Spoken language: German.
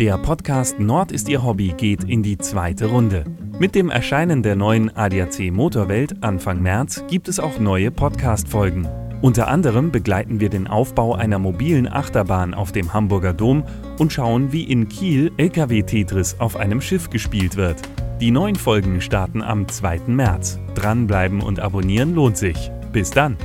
Der Podcast Nord ist Ihr Hobby geht in die zweite Runde. Mit dem Erscheinen der neuen ADAC Motorwelt Anfang März gibt es auch neue Podcast-Folgen. Unter anderem begleiten wir den Aufbau einer mobilen Achterbahn auf dem Hamburger Dom und schauen, wie in Kiel LKW-Tetris auf einem Schiff gespielt wird. Die neuen Folgen starten am 2. März. Dranbleiben und abonnieren lohnt sich. Bis dann!